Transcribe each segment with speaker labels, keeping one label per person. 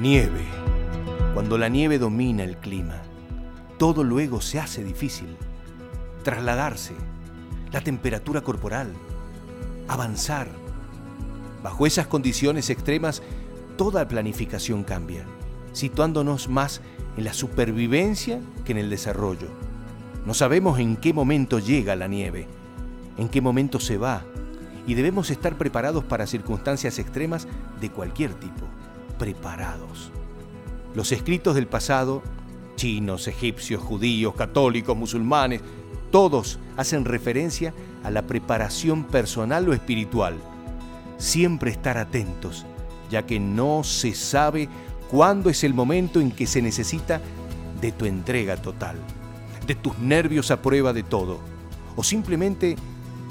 Speaker 1: Nieve. Cuando la nieve domina el clima, todo luego se hace difícil. Trasladarse, la temperatura corporal, avanzar. Bajo esas condiciones extremas, toda planificación cambia, situándonos más en la supervivencia que en el desarrollo. No sabemos en qué momento llega la nieve, en qué momento se va, y debemos estar preparados para circunstancias extremas de cualquier tipo. Preparados. Los escritos del pasado, chinos, egipcios, judíos, católicos, musulmanes, todos hacen referencia a la preparación personal o espiritual. Siempre estar atentos, ya que no se sabe cuándo es el momento en que se necesita de tu entrega total, de tus nervios a prueba de todo, o simplemente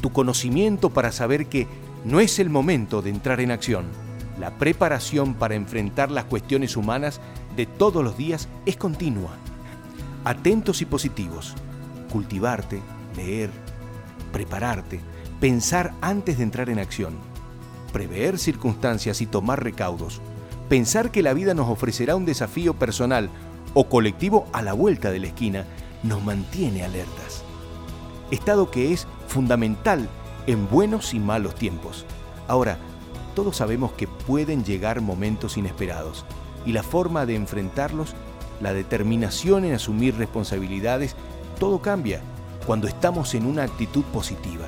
Speaker 1: tu conocimiento para saber que no es el momento de entrar en acción. La preparación para enfrentar las cuestiones humanas de todos los días es continua. Atentos y positivos. Cultivarte, leer, prepararte, pensar antes de entrar en acción. Prever circunstancias y tomar recaudos. Pensar que la vida nos ofrecerá un desafío personal o colectivo a la vuelta de la esquina nos mantiene alertas. Estado que es fundamental en buenos y malos tiempos. Ahora, todos sabemos que pueden llegar momentos inesperados y la forma de enfrentarlos, la determinación en asumir responsabilidades, todo cambia cuando estamos en una actitud positiva.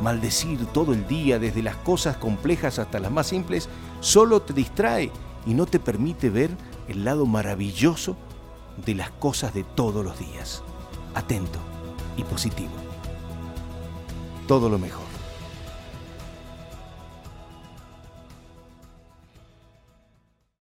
Speaker 1: Maldecir todo el día, desde las cosas complejas hasta las más simples, solo te distrae y no te permite ver el lado maravilloso de las cosas de todos los días. Atento y positivo todo lo mejor.